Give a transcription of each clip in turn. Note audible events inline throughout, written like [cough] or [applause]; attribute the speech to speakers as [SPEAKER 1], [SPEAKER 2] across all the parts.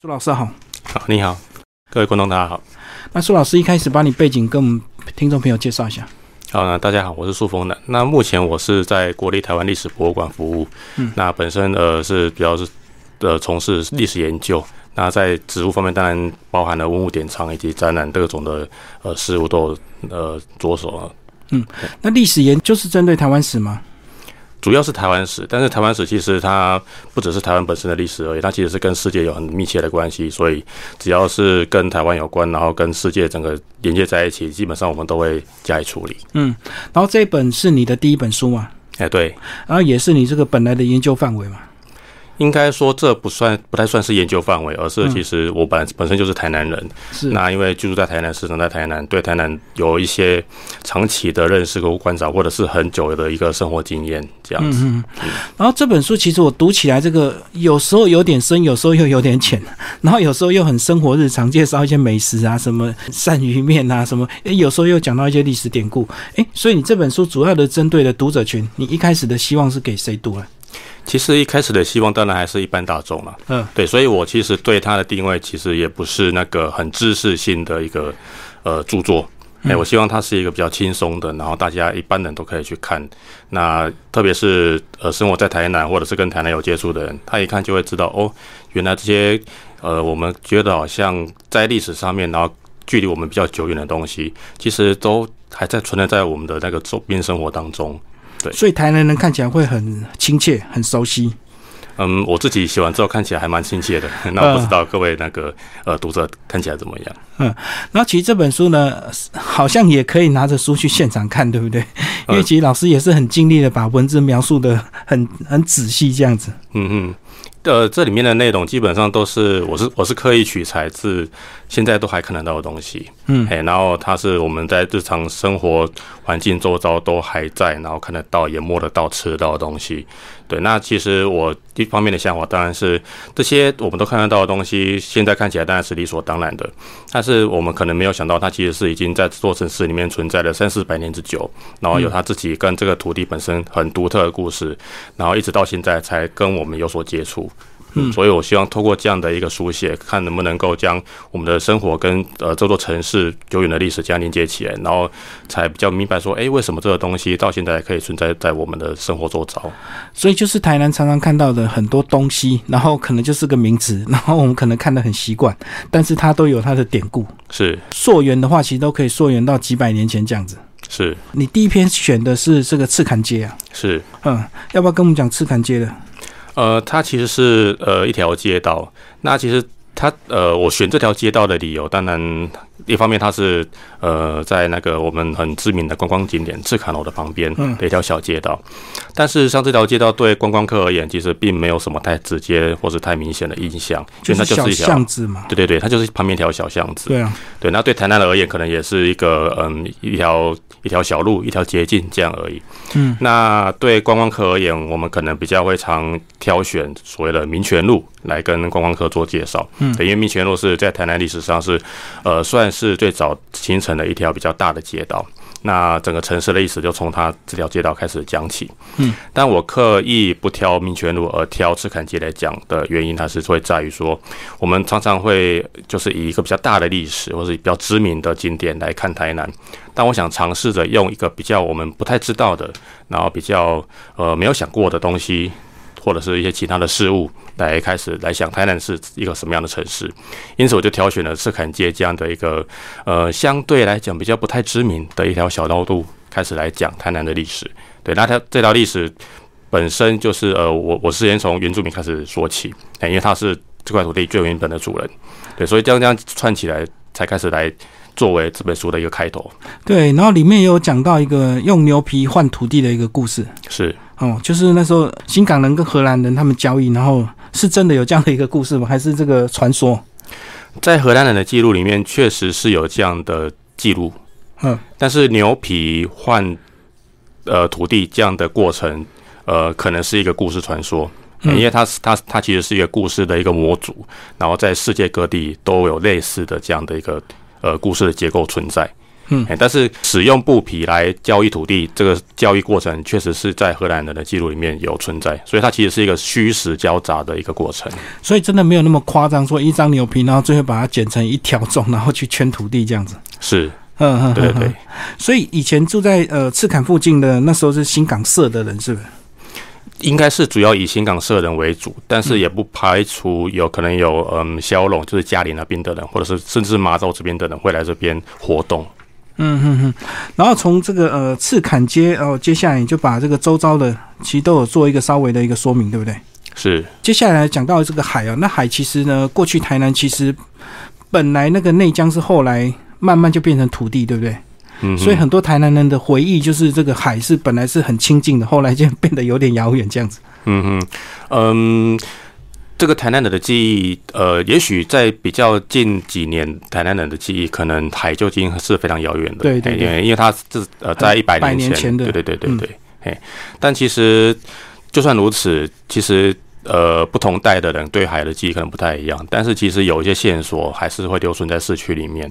[SPEAKER 1] 苏老师好，
[SPEAKER 2] 好，你好，各位观众大家好。
[SPEAKER 1] 那苏老师一开始把你背景跟我们听众朋友介绍一下。
[SPEAKER 2] 好，那大家好，我是苏峰的。那目前我是在国立台湾历史博物馆服务。嗯，那本身呃是比较是呃从事历史研究。那在职务方面，当然包含了文物典藏以及展览各种的呃事物都有呃着手了。
[SPEAKER 1] 嗯，那历史研究是针对台湾史吗？
[SPEAKER 2] 主要是台湾史，但是台湾史其实它不只是台湾本身的历史而已，它其实是跟世界有很密切的关系。所以只要是跟台湾有关，然后跟世界整个连接在一起，基本上我们都会加以处理。
[SPEAKER 1] 嗯，然后这本是你的第一本书嘛？
[SPEAKER 2] 哎，对，
[SPEAKER 1] 然后也是你这个本来的研究范围嘛？
[SPEAKER 2] 应该说这不算不太算是研究范围，而是其实我本本身就是台南人。
[SPEAKER 1] 是
[SPEAKER 2] 那因为居住在台南，生长在台南，对台南有一些长期的认识和观察，或者是很久的一个生活经验这样子。
[SPEAKER 1] 嗯嗯。然后这本书其实我读起来，这个有时候有点深，有时候又有点浅，然后有时候又很生活日常，介绍一些美食啊，什么鳝鱼面啊，什么，诶，有时候又讲到一些历史典故。诶，所以你这本书主要的针对的读者群，你一开始的希望是给谁读啊？
[SPEAKER 2] 其实一开始的希望当然还是一般大众了，嗯，对，所以我其实对它的定位其实也不是那个很知识性的一个呃著作，哎，我希望它是一个比较轻松的，然后大家一般人都可以去看。那特别是呃生活在台南或者是跟台南有接触的人，他一看就会知道哦，原来这些呃我们觉得好像在历史上面，然后距离我们比较久远的东西，其实都还在存在在我们的那个周边生活当中。对，
[SPEAKER 1] 所以台南人看起来会很亲切、很熟悉。
[SPEAKER 2] 嗯，我自己写完之后看起来还蛮亲切的。[laughs] 那我不知道各位那个呃读者看起来怎么样？
[SPEAKER 1] 嗯，那其实这本书呢，好像也可以拿着书去现场看，对不对？因为其实老师也是很尽力的把文字描述的很很仔细，这样子。
[SPEAKER 2] 嗯嗯。呃，这里面的内容基本上都是我是我是刻意取材自现在都还看得到的东西，嗯，哎，然后它是我们在日常生活环境周遭都还在，然后看得到也摸得到吃得到的东西。对，那其实我一方面的想法当然是这些我们都看得到的东西，现在看起来当然是理所当然的，但是我们可能没有想到，它其实是已经在这座城市里面存在了三四百年之久，然后有它自己跟这个土地本身很独特的故事，然后一直到现在才跟我们有所接触。嗯，所以我希望透过这样的一个书写，看能不能够将我们的生活跟呃这座城市久远的历史这样连接起来，然后才比较明白说，哎，为什么这个东西到现在可以存在在我们的生活周遭？
[SPEAKER 1] 所以就是台南常常看到的很多东西，然后可能就是个名词，然后我们可能看得很习惯，但是它都有它的典故。
[SPEAKER 2] 是
[SPEAKER 1] 溯源的话，其实都可以溯源到几百年前这样子。
[SPEAKER 2] 是
[SPEAKER 1] 你第一篇选的是这个赤坎街啊？
[SPEAKER 2] 是，
[SPEAKER 1] 嗯，要不要跟我们讲赤坎街的？
[SPEAKER 2] 呃，它其实是呃一条街道。那其实它呃，我选这条街道的理由，当然。一方面，它是呃在那个我们很知名的观光景点赤坎楼的旁边的一条小街道，但事实上这条街道对观光客而言，其实并没有什么太直接或是太明显的印象，
[SPEAKER 1] 就它就是一条巷子嘛。
[SPEAKER 2] 对对对，它就是旁边一条小巷子。
[SPEAKER 1] 对啊，
[SPEAKER 2] 对。那对台南的而言，可能也是一个嗯一条一条小路，一条捷径这样而已。嗯。那对观光客而言，我们可能比较会常挑选所谓的民权路来跟观光客做介绍。嗯。因为民权路是在台南历史上是呃算。是最早形成的一条比较大的街道，那整个城市的历史就从它这条街道开始讲起。嗯，但我刻意不挑民权路而挑赤坎街来讲的原因，它是会在于说，我们常常会就是以一个比较大的历史或者比较知名的景点来看台南，但我想尝试着用一个比较我们不太知道的，然后比较呃没有想过的东西。或者是一些其他的事物来开始来想台南是一个什么样的城市，因此我就挑选了赤坎街这样的一个呃相对来讲比较不太知名的一条小道路开始来讲台南的历史。对，那它这条历史本身就是呃我我是先从原住民开始说起，因为他是这块土地最原本的主人。对，所以这样这样串起来才开始来作为这本书的一个开头。
[SPEAKER 1] 对，然后里面也有讲到一个用牛皮换土地的一个故事。
[SPEAKER 2] 是。
[SPEAKER 1] 哦，就是那时候新港人跟荷兰人他们交易，然后是真的有这样的一个故事吗？还是这个传说？
[SPEAKER 2] 在荷兰人的记录里面，确实是有这样的记录。嗯，但是牛皮换呃土地这样的过程，呃，可能是一个故事传说，因为它它它其实是一个故事的一个模组，然后在世界各地都有类似的这样的一个呃故事的结构存在。嗯，但是使用布匹来交易土地，这个交易过程确实是在荷兰人的记录里面有存在，所以它其实是一个虚实交杂的一个过程。
[SPEAKER 1] 所以真的没有那么夸张，说一张牛皮，然后最后把它剪成一条种，然后去圈土地这样子。
[SPEAKER 2] 是，嗯嗯，对对。
[SPEAKER 1] 所以以前住在呃赤坎附近的那时候是新港社的人，是不是？
[SPEAKER 2] 应该是主要以新港社人为主，但是也不排除有可能有嗯小龙，就是嘉里那边的人，或者是甚至马州这边的人会来这边活动。
[SPEAKER 1] 嗯哼哼，然后从这个呃赤坎街，然后接下来你就把这个周遭的其实都有做一个稍微的一个说明，对不对？
[SPEAKER 2] 是。
[SPEAKER 1] 接下来讲到这个海啊，那海其实呢，过去台南其实本来那个内江是后来慢慢就变成土地，对不对？嗯。所以很多台南人的回忆就是这个海是本来是很亲近的，后来就变得有点遥远这样子。嗯哼，
[SPEAKER 2] 嗯。这个台南人的记忆，呃，也许在比较近几年，台南人的记忆可能海就已经是非常遥远的。
[SPEAKER 1] 对对，
[SPEAKER 2] 因为因为它是呃在一百
[SPEAKER 1] 年前
[SPEAKER 2] 的，对对对对对。嘿，但其实就算如此，其实呃不同代的人对海的记忆可能不太一样，但是其实有一些线索还是会留存在市区里面。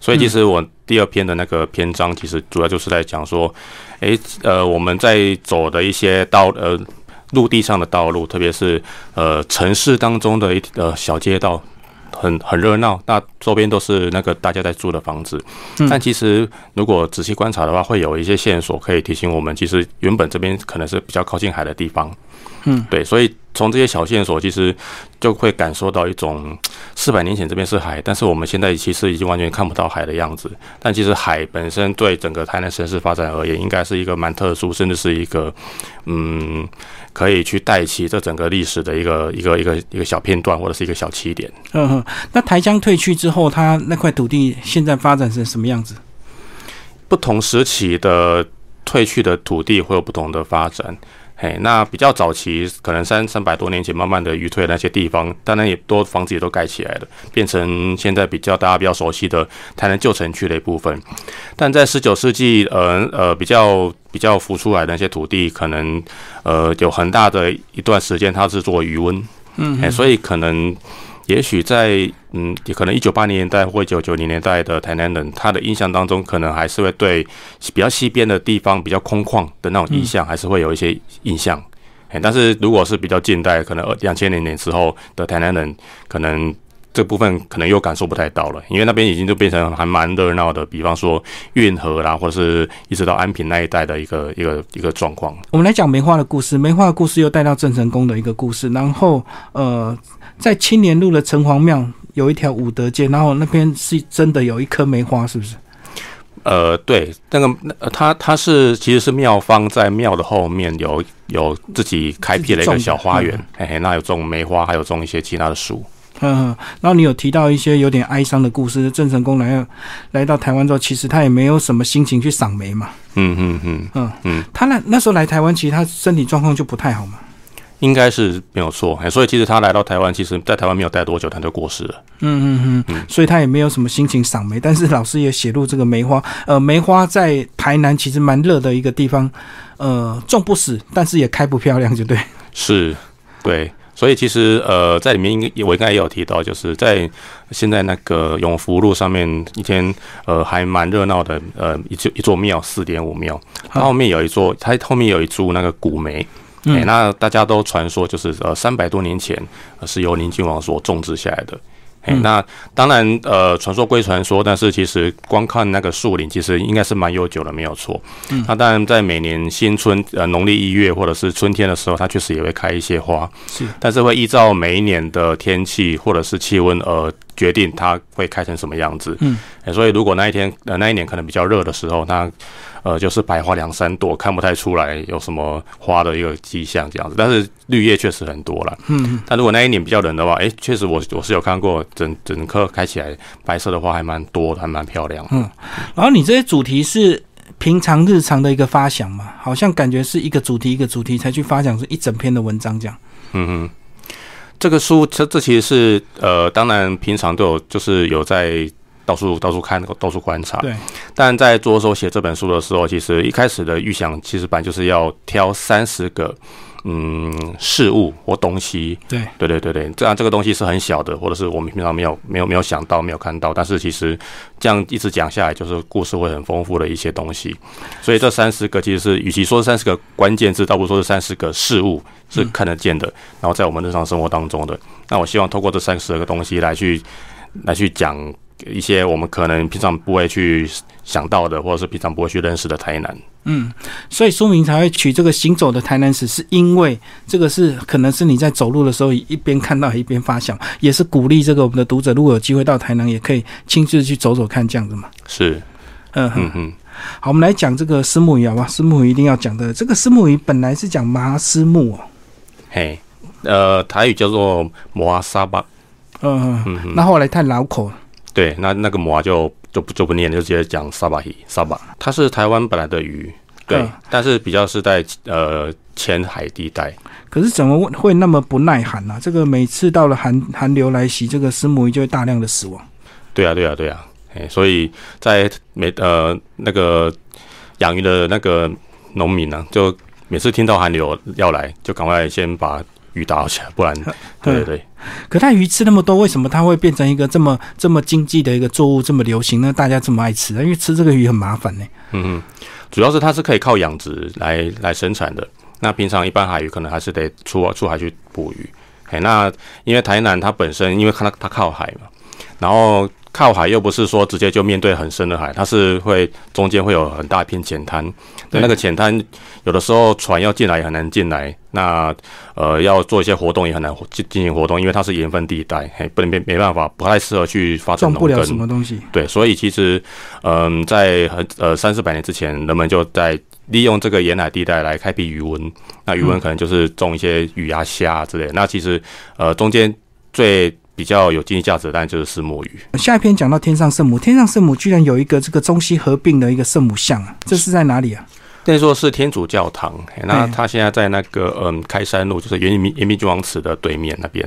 [SPEAKER 2] 所以其实我第二篇的那个篇章，其实主要就是在讲说，哎，呃，我们在走的一些道呃。陆地上的道路，特别是呃城市当中的一呃小街道，很很热闹，那周边都是那个大家在住的房子。但其实如果仔细观察的话，会有一些线索可以提醒我们，其实原本这边可能是比较靠近海的地方。嗯，对，所以从这些小线索，其实就会感受到一种四百年前这边是海，但是我们现在其实已经完全看不到海的样子。但其实海本身对整个台南城市发展而言，应该是一个蛮特殊，甚至是一个嗯。可以去带起这整个历史的一个一个一个一个小片段，或者是一个小起点。
[SPEAKER 1] 嗯哼，那台江退去之后，它那块土地现在发展成什么样子？
[SPEAKER 2] 不同时期的退去的土地会有不同的发展。嘿，那比较早期，可能三三百多年前，慢慢的余退那些地方，当然也多房子也都盖起来了，变成现在比较大家比较熟悉的台南旧城区的一部分。但在十九世纪，呃呃，比较比较浮出来的那些土地，可能呃有很大的一段时间它是做余温，嗯，所以可能。也许在嗯，可能一九八零年代或一九九零年代的台南人，他的印象当中，可能还是会对比较西边的地方比较空旷的那种印象，还是会有一些印象。但是如果是比较近代，可能二两千年年之后的台南人，可能这部分可能又感受不太到了，因为那边已经就变成还蛮热闹的，比方说运河啦，或是一直到安平那一带的一个一个一个状况。
[SPEAKER 1] 我们来讲梅花的故事，梅花的故事又带到郑成功的一个故事，然后呃。在青年路的城隍庙有一条武德街，然后那边是真的有一棵梅花，是不是？
[SPEAKER 2] 呃，对，那个他他是其实是庙方在庙的后面有有自己开辟了一个小花园，嘿嘿，那有种梅花，还有种一些其他的树。
[SPEAKER 1] 嗯，然后你有提到一些有点哀伤的故事，郑成功来来到台湾之后，其实他也没有什么心情去赏梅嘛。嗯嗯嗯嗯嗯，他那那时候来台湾，其实他身体状况就不太好嘛。
[SPEAKER 2] 应该是没有错，所以其实他来到台湾，其实在台湾没有待多久，他就过世了。嗯
[SPEAKER 1] 嗯嗯，所以他也没有什么心情赏梅。但是老师也写入这个梅花，呃，梅花在台南其实蛮热的一个地方，呃，种不死，但是也开不漂亮，就对。
[SPEAKER 2] 是，对，所以其实呃，在里面应该我应该也有提到，就是在现在那个永福路上面一天呃还蛮热闹的，呃一座一座庙四点五庙，它后面有一座，它后面有一株那个古梅。哎，那大家都传说就是呃，三百多年前是由宁靖王所种植下来的。哎，那当然呃，传说归传说，但是其实光看那个树林，其实应该是蛮悠久的，没有错。嗯，那当然在每年新春呃农历一月或者是春天的时候，它确实也会开一些花。是，但是会依照每一年的天气或者是气温而决定它会开成什么样子。嗯，所以如果那一天呃那一年可能比较热的时候，它呃，就是百花两三朵，看不太出来有什么花的一个迹象这样子，但是绿叶确实很多了。嗯，但如果那一年比较冷的话，哎，确实我我是有看过整整棵开起来白色的花还蛮多，还蛮漂亮。嗯，
[SPEAKER 1] 然后你这些主题是平常日常的一个发想嘛？好像感觉是一个主题一个主题才去发想，是一整篇的文章这样。嗯
[SPEAKER 2] 哼，这个书这这其实是呃，当然平常都有，就是有在。到处到处看，到处观察。对，但在着手写这本书的时候，其实一开始的预想，其实本来就是要挑三十个，嗯事物或东西。
[SPEAKER 1] 对
[SPEAKER 2] 对对对对，这样这个东西是很小的，或者是我们平常没有没有没有想到没有看到，但是其实这样一直讲下来，就是故事会很丰富的一些东西。所以这三十个其实是与其说是三十个关键字，倒不如说是三十个事物是看得见的，然后在我们日常生活当中的。那我希望透过这三十个东西来去来去讲。一些我们可能平常不会去想到的，或者是平常不会去认识的台南。
[SPEAKER 1] 嗯，所以书名才会取这个“行走的台南史”，是因为这个是可能是你在走路的时候一边看到一边发想，也是鼓励这个我们的读者，如果有机会到台南，也可以亲自去走走看这样子嘛。
[SPEAKER 2] 是，嗯嗯嗯。
[SPEAKER 1] 好，我们来讲这个石木鱼好吧？石木鱼一定要讲的，这个石木鱼本来是讲麻丝木哦。
[SPEAKER 2] 嘿，呃，台语叫做摩沙巴。
[SPEAKER 1] 嗯嗯。那后来太老口了。
[SPEAKER 2] 对，那那个摩就就不就不念，就直接讲沙巴鱼沙巴。它是台湾本来的鱼，对，但是比较是在呃浅海地带。
[SPEAKER 1] 可是怎么会那么不耐寒呢？这个每次到了寒寒流来袭，这个石母鱼就会大量的死亡。
[SPEAKER 2] 对啊，对啊，对啊，哎，所以在每呃那个养鱼的那个农民呢，就每次听到寒流要来，就赶快先把。鱼打起来，不然 [laughs] 对对对。
[SPEAKER 1] 可它鱼吃那么多，为什么它会变成一个这么这么经济的一个作物，这么流行呢？大家这么爱吃，因为吃这个鱼很麻烦呢。
[SPEAKER 2] 嗯嗯，主要是它是可以靠养殖来来生产的。那平常一般海鱼可能还是得出出海去捕鱼。哎，那因为台南它本身因为它它靠海嘛，然后。靠海又不是说直接就面对很深的海，它是会中间会有很大一片浅滩。对，那个浅滩有的时候船要进来也很难进来。那呃要做一些活动也很难进进行活动，因为它是盐分地带，嘿，不能没没办法，不太适合去发展农耕。
[SPEAKER 1] 什么东西？
[SPEAKER 2] 对，所以其实嗯，在很呃三四百年之前，人们就在利用这个沿海地带来开辟渔温。那渔温可能就是种一些鱼啊虾之类。那其实呃中间最比较有经济价值，当然就是石墨鱼。
[SPEAKER 1] 下一篇讲到天上圣母，天上圣母居然有一个这个中西合并的一个圣母像啊，这是在哪里啊？
[SPEAKER 2] 那说是天主教堂，那它现在在那个嗯开山路，就是圆明圆明君王祠的对面那边。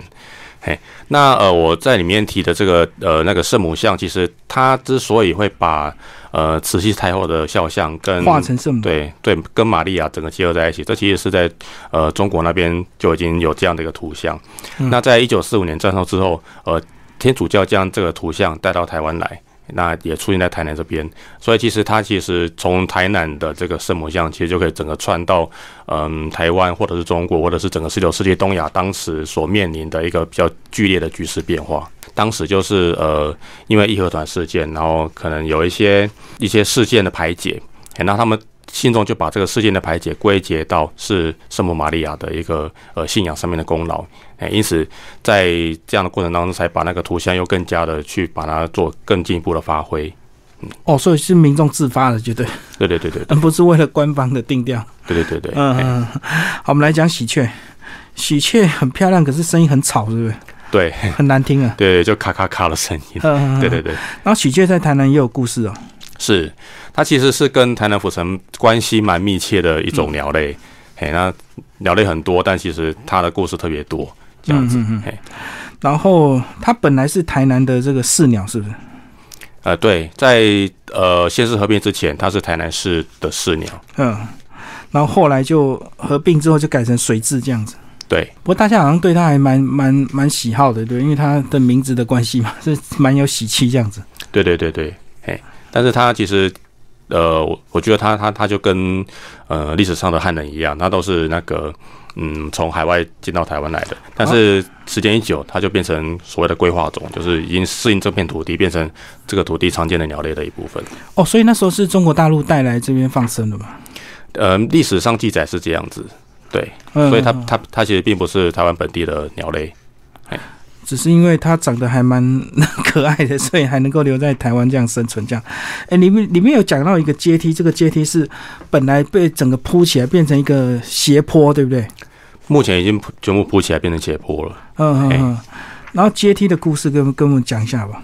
[SPEAKER 2] 嘿，那呃我在里面提的这个呃那个圣母像，其实他之所以会把呃，慈禧太后的肖像跟
[SPEAKER 1] 化成圣母，
[SPEAKER 2] 对对，跟玛利亚整个结合在一起。这其实是在呃中国那边就已经有这样的一个图像。那在一九四五年战后之后，呃，天主教将这个图像带到台湾来，那也出现在台南这边。所以其实它其实从台南的这个圣母像，其实就可以整个串到嗯台湾或者是中国或者是整个十九世纪东亚当时所面临的一个比较剧烈的局势变化。当时就是呃，因为义和团事件，然后可能有一些一些事件的排解，那他们信众就把这个事件的排解归结到是圣母玛利亚的一个呃信仰上面的功劳，哎，因此在这样的过程当中，才把那个图像又更加的去把它做更进一步的发挥。
[SPEAKER 1] 哦，所以是民众自发的，绝对，
[SPEAKER 2] 对对对对，
[SPEAKER 1] 而 [laughs] 不是为了官方的定调。
[SPEAKER 2] 对对对对，
[SPEAKER 1] 嗯，好，我们来讲喜鹊，喜鹊很漂亮，可是声音很吵，是不是？
[SPEAKER 2] 对，
[SPEAKER 1] 很难听啊。[laughs]
[SPEAKER 2] 对，就咔咔咔的声音。对对对。
[SPEAKER 1] 然后喜鹊在台南也有故事哦。
[SPEAKER 2] 是，它其实是跟台南府城关系蛮密切的一种鸟类。嘿，那鸟类很多，但其实它的故事特别多，这样子。嘿，
[SPEAKER 1] 然后它本来是台南的这个市鸟，是不是？
[SPEAKER 2] 呃，对，在呃县市合并之前，它是台南市的市鸟。
[SPEAKER 1] 嗯，然后后来就合并之后就改成水质这样子。
[SPEAKER 2] 对，
[SPEAKER 1] 不过大家好像对它还蛮蛮蛮喜好的，对，因为它的名字的关系嘛，[laughs] 是蛮有喜气这样子。
[SPEAKER 2] 对对对对，嘿，但是他其实，呃，我我觉得他他他就跟呃历史上的汉人一样，他都是那个嗯从海外进到台湾来的，但是时间一久，他就变成所谓的规划种，就是已经适应这片土地，变成这个土地常见的鸟类的一部分。
[SPEAKER 1] 哦，所以那时候是中国大陆带来这边放生的嘛？
[SPEAKER 2] 呃，历史上记载是这样子。对，所以它它它其实并不是台湾本地的鸟类，
[SPEAKER 1] 哎，只是因为它长得还蛮 [laughs] 可爱的，所以还能够留在台湾这样生存。这样，哎，里面里面有讲到一个阶梯，这个阶梯是本来被整个铺起来变成一个斜坡，对不对？
[SPEAKER 2] 目前已经全部铺起来变成斜坡了。嗯
[SPEAKER 1] 嗯嗯。然后阶梯的故事跟跟我们讲一下吧。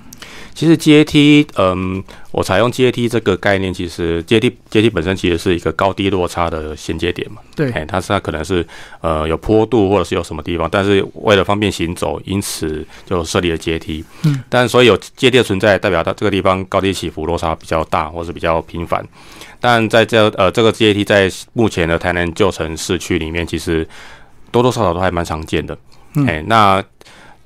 [SPEAKER 2] 其实阶梯，嗯，我采用阶梯这个概念，其实阶梯阶梯本身其实是一个高低落差的衔接点嘛。
[SPEAKER 1] 对，
[SPEAKER 2] 它是它可能是呃有坡度或者是有什么地方，但是为了方便行走，因此就设立了阶梯。嗯，但所以有阶梯的存在，代表它这个地方高低起伏落差比较大，或是比较频繁。但在这呃这个阶梯在目前的台南旧城市区里面，其实多多少少都还蛮常见的。哎，那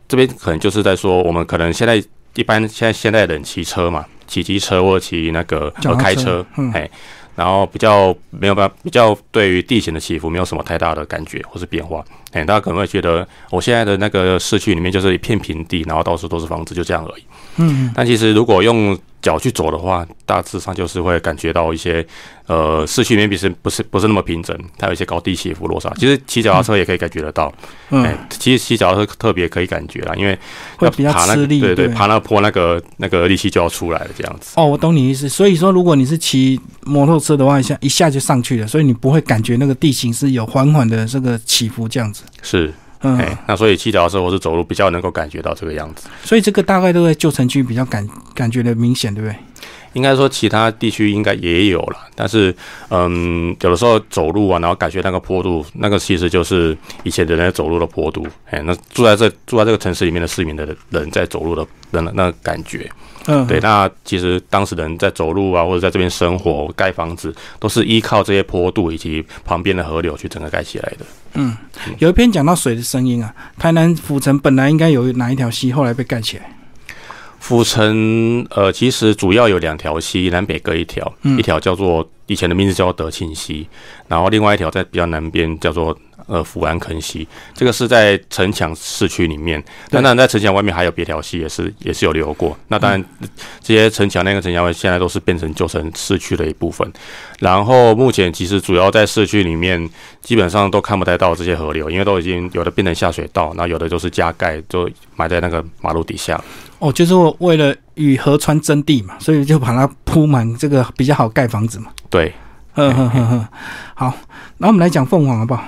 [SPEAKER 2] 这边可能就是在说，我们可能现在一般现在现在人骑车嘛，骑机车或骑那个呃开车，哎。然后比较没有办法，比较对于地形的起伏没有什么太大的感觉或是变化。哎，大家可能会觉得我现在的那个市区里面就是一片平地，然后到处都是房子，就这样而已。嗯，但其实如果用脚去走的话，大致上就是会感觉到一些，呃，市区里面不是不是不是那么平整，它有一些高低起伏落差。其实骑脚踏车也可以感觉得到，嗯，其实骑脚踏车特别可以感觉啦，因为
[SPEAKER 1] 会比较吃力，
[SPEAKER 2] 对对，爬那坡那个那个力气就要出来了，这样子。
[SPEAKER 1] 哦，我懂你意思。所以说，如果你是骑摩托车的话，一下一下就上去了，所以你不会感觉那个地形是有缓缓的这个起伏这样子。
[SPEAKER 2] 是。嗯，那所以骑脚踏车或是走路比较能够感觉到这个样子，
[SPEAKER 1] 所以这个大概都在旧城区比较感感觉的明显，对不对？
[SPEAKER 2] 应该说其他地区应该也有了，但是嗯，有的时候走路啊，然后感觉那个坡度，那个其实就是以前的人走路的坡度，哎，那住在这住在这个城市里面的市民的人在走路的那那感觉。嗯，对，那其实当时人在走路啊，或者在这边生活、盖房子，都是依靠这些坡度以及旁边的河流去整个盖起来的。
[SPEAKER 1] 嗯，有一篇讲到水的声音啊，台南府城本来应该有哪一条溪，后来被盖起来？
[SPEAKER 2] 府城呃，其实主要有两条溪，南北各一条，一条叫做以前的名字叫德庆溪，然后另外一条在比较南边叫做。呃，福安坑溪，这个是在城墙市区里面。那当然，在城墙外面还有别条溪，也是也是有流过。那当然，这些城墙那个城墙外，现在都是变成旧城市区的一部分。然后目前其实主要在市区里面，基本上都看不太到这些河流，因为都已经有的变成下水道，那有的就是加盖，就埋在那个马路底下。
[SPEAKER 1] 哦，就是为了与河川争地嘛，所以就把它铺满，这个比较好盖房子嘛。
[SPEAKER 2] 对，
[SPEAKER 1] 呵呵呵呵。好，那我们来讲凤凰好不好？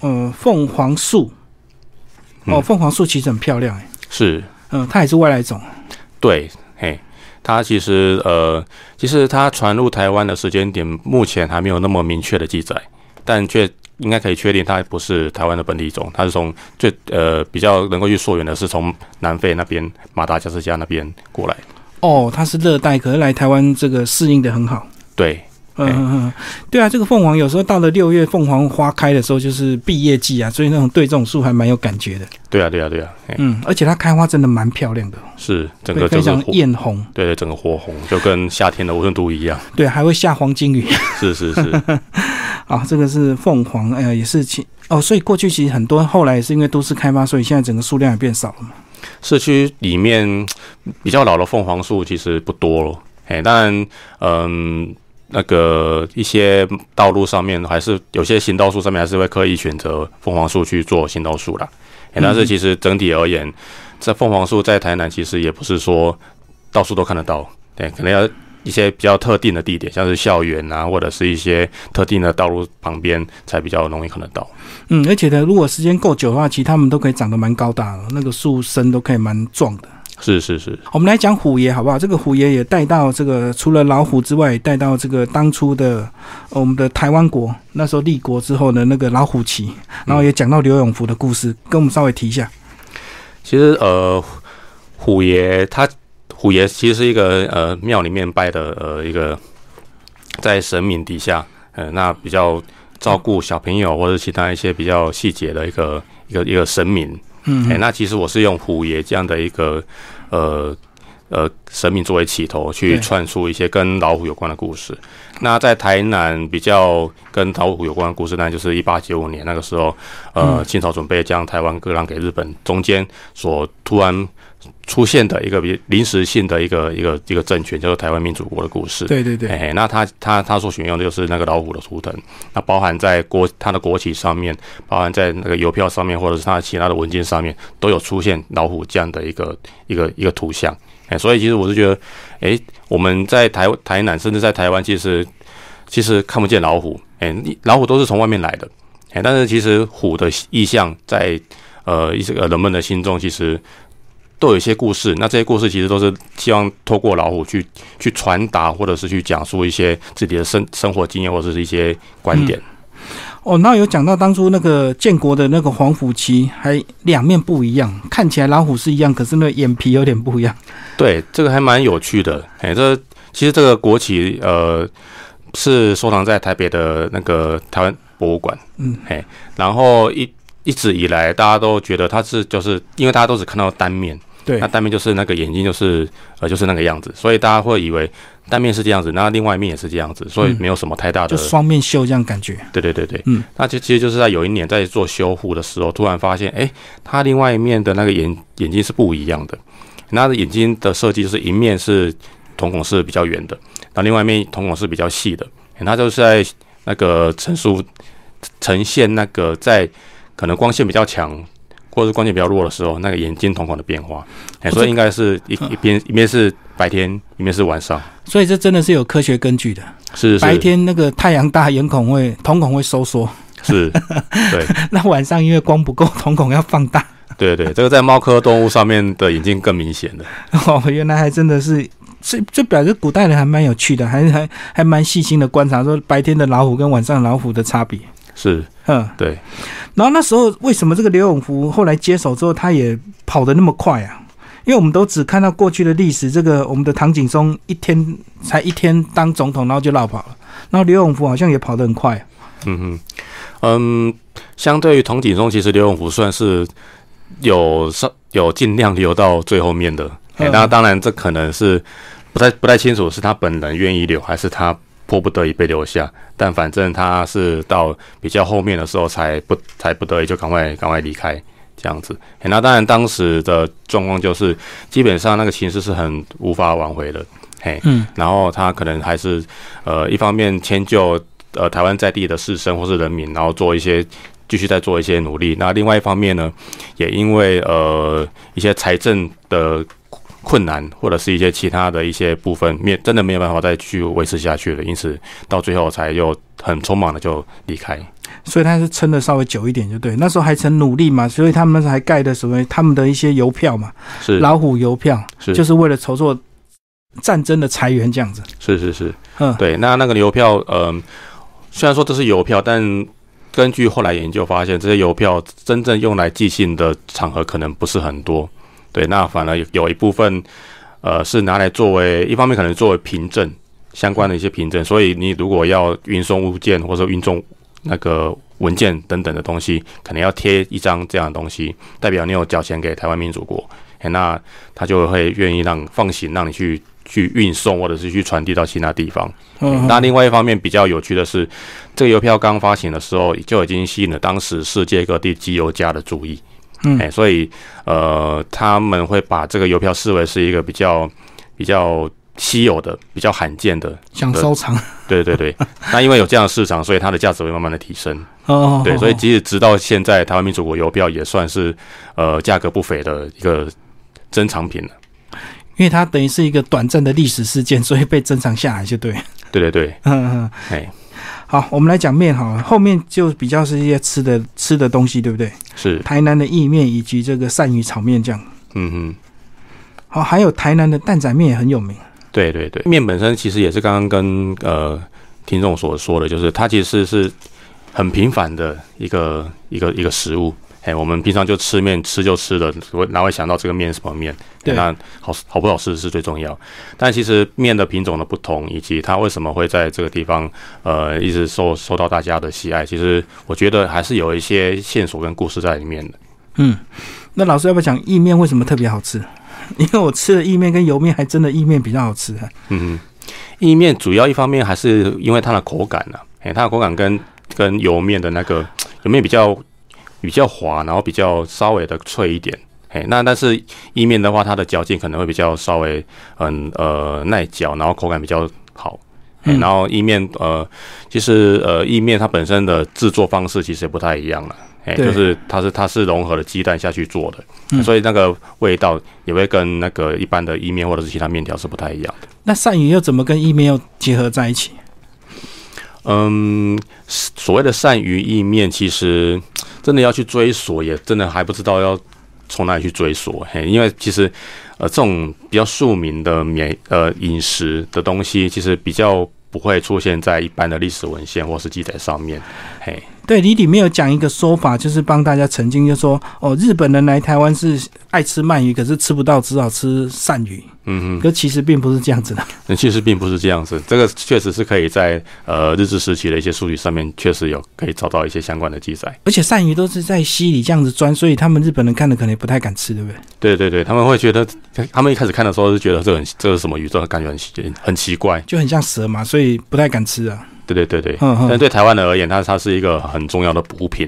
[SPEAKER 1] 呃，凤凰树，哦，凤凰树其实很漂亮，哎，
[SPEAKER 2] 是，
[SPEAKER 1] 嗯，它也是外来种，
[SPEAKER 2] 对，嘿，它其实呃，其实它传入台湾的时间点目前还没有那么明确的记载，但却应该可以确定它不是台湾的本地种，它是从最呃比较能够去溯源的是从南非那边马达加斯加那边过来，
[SPEAKER 1] 哦，它是热带，可是来台湾这个适应的很好，
[SPEAKER 2] 对。
[SPEAKER 1] 嗯嗯嗯，对啊，这个凤凰有时候到了六月，凤凰花开的时候就是毕业季啊，所以那种对这种树还蛮有感觉的。
[SPEAKER 2] 对啊，对啊，对啊。
[SPEAKER 1] 嗯，而且它开花真的蛮漂亮的。
[SPEAKER 2] 是，整个
[SPEAKER 1] 非常艳红。
[SPEAKER 2] 对对，整个火红，就跟夏天的温都一样。
[SPEAKER 1] 对，还会下黄金雨。
[SPEAKER 2] 是是是。[laughs]
[SPEAKER 1] 啊，这个是凤凰，哎呀，也是其哦，所以过去其实很多，后来也是因为都市开发，所以现在整个数量也变少了嘛。
[SPEAKER 2] 市区里面比较老的凤凰树其实不多了，哎，当然，嗯。那个一些道路上面，还是有些行道树上面，还是会刻意选择凤凰树去做行道树啦。但是其实整体而言，这凤凰树在台南其实也不是说到处都看得到，对，可能要一些比较特定的地点，像是校园啊，或者是一些特定的道路旁边才比较容易看得到。
[SPEAKER 1] 嗯，而且呢，如果时间够久的话，其实它们都可以长得蛮高大的，那个树身都可以蛮壮的。
[SPEAKER 2] 是是是，
[SPEAKER 1] 我们来讲虎爷好不好？这个虎爷也带到这个，除了老虎之外，带到这个当初的我们的台湾国那时候立国之后的那个老虎旗，然后也讲到刘永福的故事，跟我们稍微提一下。
[SPEAKER 2] 其实呃，虎爷他虎爷其实是一个呃庙里面拜的呃一个在神明底下，呃那比较照顾小朋友或者其他一些比较细节的一个一个一个神明。嗯，哎，那其实我是用虎爷这样的一个呃呃神明作为起头，去串出一些跟老虎有关的故事。那在台南比较跟老虎有关的故事，那就是一八九五年那个时候，呃，清朝准备将台湾割让给日本，中间所突然。出现的一个比临时性的一个一个一个政权，叫做台湾民主国的故事。
[SPEAKER 1] 对对对。
[SPEAKER 2] 哎，那他他他所选用的就是那个老虎的图腾，那包含在国他的国旗上面，包含在那个邮票上面，或者是他其他的文件上面，都有出现老虎这样的一个一个一个图像。哎，所以其实我是觉得，哎，我们在台台南，甚至在台湾，其实其实看不见老虎。哎，老虎都是从外面来的。哎，但是其实虎的意象在呃一些人们的心中，其实。都有一些故事，那这些故事其实都是希望透过老虎去去传达，或者是去讲述一些自己的生生活经验，或者是一些观点。
[SPEAKER 1] 哦，那有讲到当初那个建国的那个黄虎旗，还两面不一样，看起来老虎是一样，可是那眼皮有点不一样。
[SPEAKER 2] 对，这个还蛮有趣的。哎，这其实这个国旗呃是收藏在台北的那个台湾博物馆。嗯，嘿，然后一。一直以来大家都觉得它是就是因为大家都只看到单面，
[SPEAKER 1] 对
[SPEAKER 2] 那，单面就是那个眼睛就是呃就是那个样子，所以大家会以为单面是这样子，那另外一面也是这样子，所以没有什么太大的
[SPEAKER 1] 就双面绣这样感觉。
[SPEAKER 2] 对对对对，
[SPEAKER 1] 嗯，
[SPEAKER 2] 那就其实就是在有一年在做修护的时候，突然发现，哎、它另外一面的那个眼眼睛是不一样的。那眼睛的设计就是一面是瞳孔是比较圆的，那另外一面瞳孔是比较细的。诶它就是在那个陈述呈现那个在可能光线比较强或者是光线比较弱的时候，那个眼睛瞳孔的变化。所以应该是一一边一边是白天，一边是晚上。
[SPEAKER 1] 所以这真的是有科学根据的。
[SPEAKER 2] 是是
[SPEAKER 1] 白天那个太阳大，眼孔会瞳孔会收缩；
[SPEAKER 2] 是，[laughs] 对。
[SPEAKER 1] 那晚上因为光不够，瞳孔要放大。
[SPEAKER 2] 对对，这个在猫科动物上面的眼睛更明显的。
[SPEAKER 1] 哦，原来还真的是，这这表示古代人还蛮有趣的，还还还蛮细心的观察说白天的老虎跟晚上老虎的差别。
[SPEAKER 2] 是，
[SPEAKER 1] 嗯，
[SPEAKER 2] 对，
[SPEAKER 1] 然后那时候为什么这个刘永福后来接手之后，他也跑得那么快啊？因为我们都只看到过去的历史，这个我们的唐景崧一天才一天当总统，然后就落跑了。然后刘永福好像也跑得很快，
[SPEAKER 2] 嗯哼，嗯，相对于唐景松，其实刘永福算是有上有尽量留到最后面的。那当然这可能是不太不太清楚，是他本人愿意留，还是他迫不得已被留下。但反正他是到比较后面的时候才不才不得已就赶快赶快离开这样子。哎那当然当时的状况就是基本上那个形势是很无法挽回的。嘿，
[SPEAKER 1] 嗯，
[SPEAKER 2] 然后他可能还是呃一方面迁就呃台湾在地的士绅或是人民，然后做一些继续再做一些努力。那另外一方面呢，也因为呃一些财政的困难，或者是一些其他的一些部分面，真的没有办法再去维持下去了，因此到最后才又很匆忙的就离开。
[SPEAKER 1] 所以他是撑的稍微久一点，就对。那时候还曾努力嘛，所以他们还盖的所谓他们的一些邮票嘛，
[SPEAKER 2] 是
[SPEAKER 1] 老虎邮票，
[SPEAKER 2] 是
[SPEAKER 1] 就是为了筹措战争的裁员这样子。
[SPEAKER 2] 是是是，
[SPEAKER 1] 嗯，
[SPEAKER 2] 对。那那个邮票，嗯、虽然说这是邮票，但根据后来研究发现，这些邮票真正用来寄信的场合可能不是很多。对，那反而有一部分，呃，是拿来作为一方面可能作为凭证相关的一些凭证，所以你如果要运送物件或者运送那个文件等等的东西，可能要贴一张这样的东西，代表你有缴钱给台湾民主国，诶那他就会愿意让放行让你去去运送或者是去传递到其他地方。
[SPEAKER 1] 嗯，
[SPEAKER 2] 那另外一方面比较有趣的是，这个邮票刚发行的时候就已经吸引了当时世界各地机油家的注意。
[SPEAKER 1] 嗯
[SPEAKER 2] 哎、所以呃，他们会把这个邮票视为是一个比较比较稀有的、比较罕见的。
[SPEAKER 1] 想收藏 [laughs]
[SPEAKER 2] 对对对，那因为有这样的市场，所以它的价值会慢慢的提升。
[SPEAKER 1] 哦，
[SPEAKER 2] 对，所以
[SPEAKER 1] 哦
[SPEAKER 2] 即使直到现在，台湾民主国邮票也算是呃价格不菲的一个珍藏品了。
[SPEAKER 1] 因为它等于是一个短暂的历史事件，所以被珍藏下来就对。
[SPEAKER 2] 对对对，[laughs]
[SPEAKER 1] 嗯嗯，
[SPEAKER 2] 哎，
[SPEAKER 1] 好，我们来讲面好了，后面就比较是一些吃的吃的东西，对不对？
[SPEAKER 2] 是，
[SPEAKER 1] 台南的意面以及这个鳝鱼炒面这样。
[SPEAKER 2] 嗯哼。
[SPEAKER 1] 好，还有台南的蛋仔面也很有名。
[SPEAKER 2] 对对对，面本身其实也是刚刚跟呃听众所说的，就是它其实是很平凡的一个一个一个食物。哎，我们平常就吃面，吃就吃了，我哪会想到这个面是什么面？
[SPEAKER 1] 对
[SPEAKER 2] 那好好不好吃是最重要。但其实面的品种的不同，以及它为什么会在这个地方呃一直受受到大家的喜爱，其实我觉得还是有一些线索跟故事在里面的。
[SPEAKER 1] 嗯，那老师要不要讲意面为什么特别好吃？[laughs] 因为我吃的意面跟油面还真的意面比较好吃、啊。
[SPEAKER 2] 嗯哼，意面主要一方面还是因为它的口感呢、啊，哎，它的口感跟跟油面的那个油面比较比较滑，然后比较稍微的脆一点。哎，那但是意面的话，它的嚼劲可能会比较稍微嗯呃耐嚼，然后口感比较好。然后意面呃，其实呃意面它本身的制作方式其实也不太一样了。哎，就是它是它是融合了鸡蛋下去做的，
[SPEAKER 1] 嗯
[SPEAKER 2] 所以那个味道也会跟那个一般的意面或者是其他面条是不太一样的。
[SPEAKER 1] 那鳝鱼又怎么跟意面又结合在一起？
[SPEAKER 2] 嗯，所谓的善于意面，其实真的要去追索，也真的还不知道要从哪里去追索。嘿，因为其实呃，这种比较庶民的免呃饮食的东西，其实比较不会出现在一般的历史文献或是记载上面。嘿，
[SPEAKER 1] 对，你里面有讲一个说法，就是帮大家澄清，就说哦，日本人来台湾是爱吃鳗鱼，可是吃不到，只好吃鳝鱼。嗯哼，可其实并不是这样子的。
[SPEAKER 2] 那其实并不是这样子，这个确实是可以在呃日治时期的一些数据上面，确实有可以找到一些相关的记载。
[SPEAKER 1] 而且鳝鱼都是在溪里这样子钻，所以他们日本人看的可能也不太敢吃，对不对？
[SPEAKER 2] 对对对，他们会觉得，他们一开始看的时候是觉得这很这是什么鱼，这感觉很很奇怪，
[SPEAKER 1] 就很像蛇嘛，所以不太敢吃啊。
[SPEAKER 2] 对对对对，但对台湾人而言，它它是一个很重要的补品，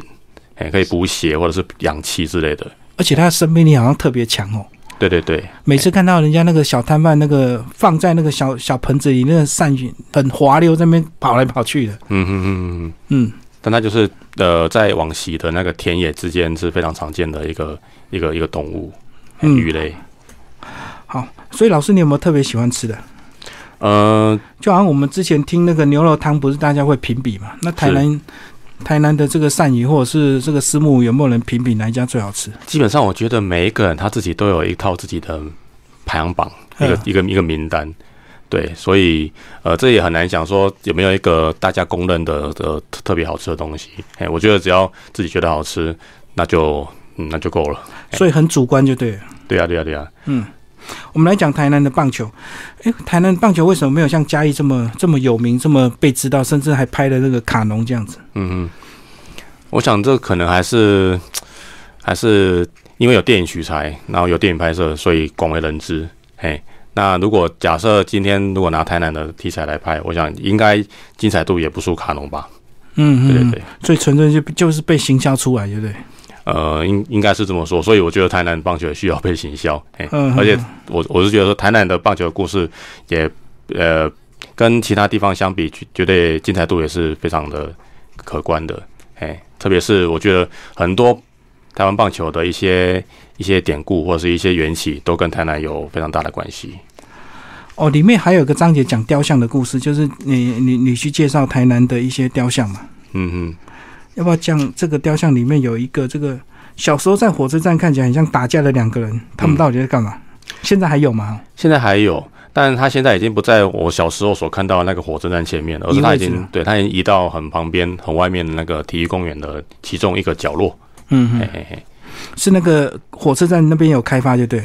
[SPEAKER 2] 哎，可以补血或者是氧气之类的。
[SPEAKER 1] 而且它的生命力好像特别强哦。
[SPEAKER 2] 对对对，
[SPEAKER 1] 每次看到人家那个小摊贩那个放在那个小小盆子里，那个鳝鱼很滑溜，在那边跑来跑去的。嗯嗯嗯嗯
[SPEAKER 2] 嗯。但它就是呃，在往昔的那个田野之间是非常常见的一个一个一个动物鱼类。
[SPEAKER 1] 好，所以老师，你有没有特别喜欢吃的？呃，就好像我们之前听那个牛肉汤，不是大家会评比嘛？那台南。台南的这个鳝鱼或者是这个丝木有没有人评比哪一家最好吃？
[SPEAKER 2] 基本上我觉得每一个人他自己都有一套自己的排行榜，一个一个一个名单。对，所以呃，这也很难讲说有没有一个大家公认的的特别好吃的东西。哎，我觉得只要自己觉得好吃，那就嗯那就够了。
[SPEAKER 1] 所以很主观就对了。
[SPEAKER 2] 对啊，对啊，对啊。嗯。
[SPEAKER 1] 我们来讲台南的棒球，诶，台南棒球为什么没有像嘉义这么这么有名，这么被知道，甚至还拍了那个卡农这样子？嗯
[SPEAKER 2] 嗯，我想这可能还是还是因为有电影取材，然后有电影拍摄，所以广为人知。嘿，那如果假设今天如果拿台南的题材来拍，我想应该精彩度也不输卡农吧？嗯嗯，对对对，
[SPEAKER 1] 所以纯粹就就是被行销出来，对不对？
[SPEAKER 2] 呃，应应该是这么说，所以我觉得台南棒球也需要被行销，[laughs] 哎，而且我我是觉得说台南的棒球故事也呃跟其他地方相比，绝对精彩度也是非常的可观的，哎，特别是我觉得很多台湾棒球的一些一些典故或者是一些缘起，都跟台南有非常大的关系。
[SPEAKER 1] 哦，里面还有个章节讲雕像的故事，就是你你你去介绍台南的一些雕像嘛？嗯嗯。要不要讲这个雕像里面有一个这个小时候在火车站看起来很像打架的两个人，他们到底在干嘛？现在还有吗？
[SPEAKER 2] 现在还有，但他现在已经不在我小时候所看到的那个火车站前面了，而是他已经对他已经移到很旁边、很外面的那个体育公园的其中一个角落。嗯
[SPEAKER 1] 嘿嘿嘿，是那个火车站那边有开发，就对。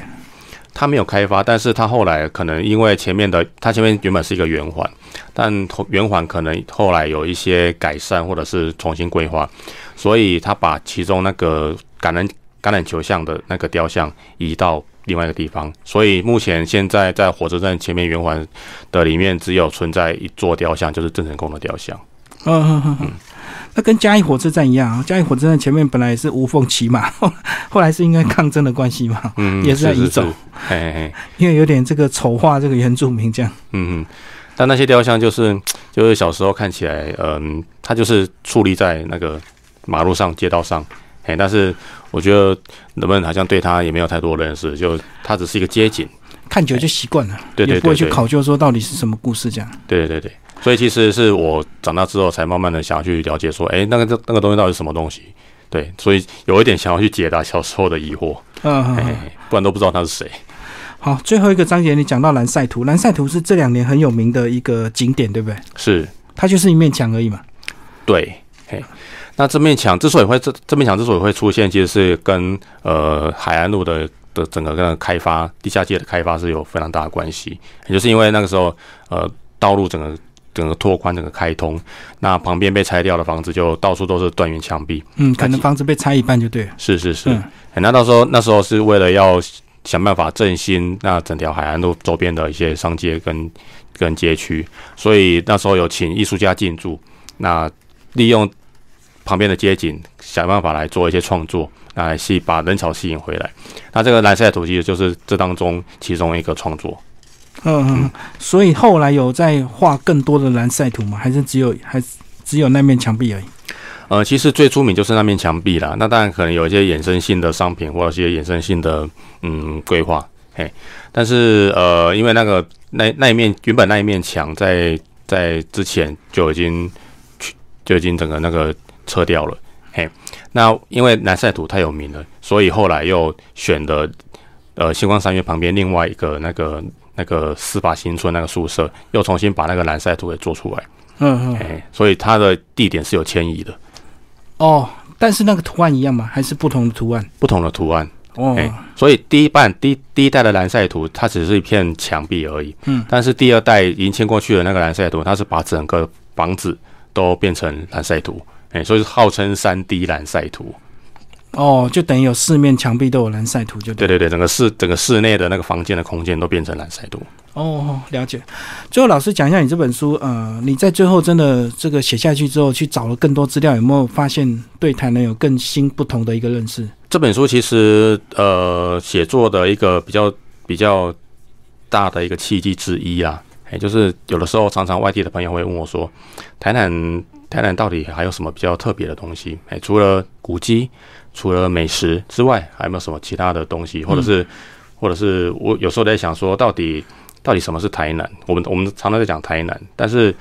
[SPEAKER 2] 他没有开发，但是他后来可能因为前面的，他前面原本是一个圆环，但圆环可能后来有一些改善或者是重新规划，所以他把其中那个橄榄橄榄球像的那个雕像移到另外一个地方，所以目前现在在火车站前面圆环的里面只有存在一座雕像，就是郑成功的雕像。嗯
[SPEAKER 1] 嗯嗯。那跟嘉义火车站一样啊，嘉义火车站前面本来也是无缝骑马，[laughs] 后来是因为抗争的关系嘛，嗯，也是在移走，因为有点这个丑化这个原住民这样，嗯
[SPEAKER 2] 嗯，但那些雕像就是 [tsk] 就是小时候看起来，嗯，它就是矗立在那个马路上、街道上，嘿，但是我觉得人们好像对他也没有太多认识，就它只是一个街景，
[SPEAKER 1] 看久就习惯了，
[SPEAKER 2] 对对，
[SPEAKER 1] 不会去考究说到底是什么故事这样，
[SPEAKER 2] 对对对。所以其实是我长大之后才慢慢的想要去了解，说，哎，那个这那个东西到底是什么东西？对，所以有一点想要去解答小时候的疑惑，嗯，不然都不知道他是谁。
[SPEAKER 1] 好，最后一个章节你讲到蓝赛图，蓝赛图是这两年很有名的一个景点，对不对？
[SPEAKER 2] 是，
[SPEAKER 1] 它就是一面墙而已嘛。
[SPEAKER 2] 对，嘿，那这面墙之所以会这这面墙之所以会出现，其实是跟呃海岸路的的整个个开发地下街的开发是有非常大的关系，也就是因为那个时候呃道路整个。整个拓宽，整个开通，那旁边被拆掉的房子就到处都是断垣墙壁。
[SPEAKER 1] 嗯，可能房子被拆一半就对了。
[SPEAKER 2] 是是是，那到时候那时候是为了要想办法振兴那整条海岸路周边的一些商街跟跟街区，所以那时候有请艺术家进驻，那利用旁边的街景想办法来做一些创作，来吸把人潮吸引回来。那这个蓝色土其实就是这当中其中一个创作。
[SPEAKER 1] 嗯嗯，所以后来有在画更多的蓝晒图吗？还是只有还只有那面墙壁而已？
[SPEAKER 2] 呃，其实最出名就是那面墙壁啦。那当然可能有一些衍生性的商品，或者一些衍生性的嗯规划。嘿，但是呃，因为那个那那一面原本那一面墙在在之前就已经就已经整个那个撤掉了。嘿，那因为南赛图太有名了，所以后来又选的呃星光三月旁边另外一个那个。那个司法新村那个宿舍又重新把那个南赛图给做出来，嗯嗯，哎，所以它的地点是有迁移的。
[SPEAKER 1] 哦，但是那个图案一样吗？还是不同的图案？
[SPEAKER 2] 不同的图案。
[SPEAKER 1] 哦，
[SPEAKER 2] 所以第一版第第一代的蓝晒图，它只是一片墙壁而已。嗯，但是第二代已经迁过去的那个蓝晒图，它是把整个房子都变成蓝晒图。哎，所以是号称三 D 蓝晒图。
[SPEAKER 1] 哦，就等于有四面墙壁都有蓝晒图，就
[SPEAKER 2] 对对对，整个室整个室内的那个房间的空间都变成蓝晒图。
[SPEAKER 1] 哦，了解。最后，老师讲一下你这本书，呃，你在最后真的这个写下去之后，去找了更多资料，有没有发现对台南有更新不同的一个认识？
[SPEAKER 2] 这本书其实呃，写作的一个比较比较大的一个契机之一啊，哎，就是有的时候常常外地的朋友会问我说，台南台南到底还有什么比较特别的东西？哎，除了古迹。除了美食之外，还有没有什么其他的东西？或者是，或者是我有时候在想说，到底到底什么是台南？我们我们常常在讲台南，但是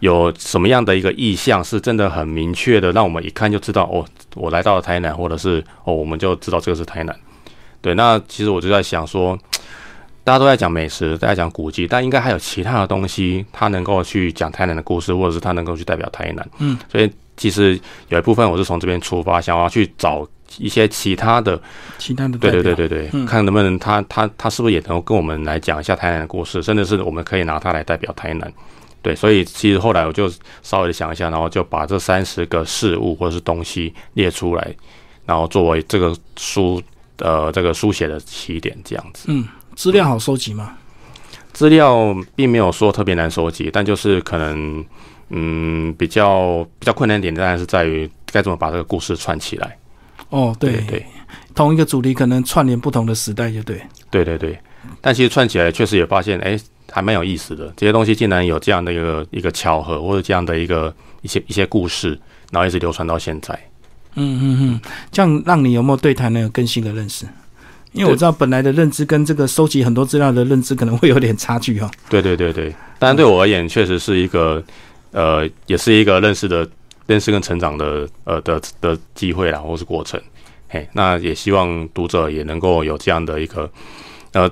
[SPEAKER 2] 有什么样的一个意向是真的很明确的，让我们一看就知道哦，我来到了台南，或者是哦，我们就知道这个是台南。对，那其实我就在想说，大家都在讲美食，大家讲古迹，但应该还有其他的东西，它能够去讲台南的故事，或者是它能够去代表台南。嗯，所以其实有一部分我是从这边出发，想要去找。一些其他的，
[SPEAKER 1] 其他的，
[SPEAKER 2] 对对对对对，看能不能他他他是不是也能够跟我们来讲一下台南的故事，甚至是我们可以拿他来代表台南。对，所以其实后来我就稍微的想一下，然后就把这三十个事物或者是东西列出来，然后作为这个书呃这个书写的起点，这样子。
[SPEAKER 1] 嗯，资料好收集吗？
[SPEAKER 2] 资料并没有说特别难收集，但就是可能嗯比较比较困难点，当然是在于该怎么把这个故事串起来。
[SPEAKER 1] 哦，对对，同一个主题可能串联不同的时代，就对。
[SPEAKER 2] 对对对，但其实串起来确实也发现，哎，还蛮有意思的。这些东西竟然有这样的一个一个巧合，或者这样的一个一些一些故事，然后一直流传到现在。
[SPEAKER 1] 嗯嗯嗯，这样让你有没有对台南有更新的认识？因为我知道本来的认知跟这个收集很多资料的认知可能会有点差距哈。
[SPEAKER 2] 对对对对，当然对我而言，确实是一个呃，也是一个认识的。认识跟成长的呃的的机会啦，或是过程，嘿，那也希望读者也能够有这样的一个呃，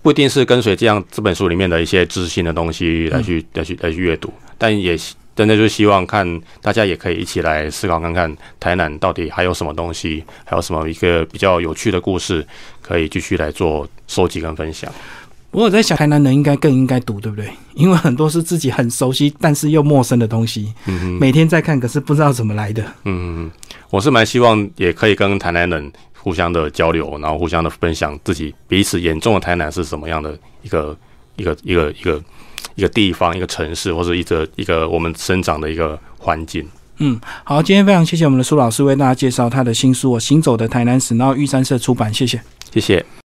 [SPEAKER 2] 不一定是跟随这样这本书里面的一些知识性的东西来去来去来去阅读，但也真的就希望看大家也可以一起来思考看看台南到底还有什么东西，还有什么一个比较有趣的故事可以继续来做收集跟分享。
[SPEAKER 1] 我在想，台南人应该更应该读，对不对？因为很多是自己很熟悉，但是又陌生的东西，嗯每天在看，可是不知道怎么来的。
[SPEAKER 2] 嗯，我是蛮希望也可以跟台南人互相的交流，然后互相的分享自己彼此眼中的台南是什么样的一个一个一个一个一个地方、一个城市，或者一个一个我们生长的一个环境。
[SPEAKER 1] 嗯，好，今天非常谢谢我们的苏老师为大家介绍他的新书《我行走的台南史》，然后玉山社出版，谢谢，
[SPEAKER 2] 谢谢。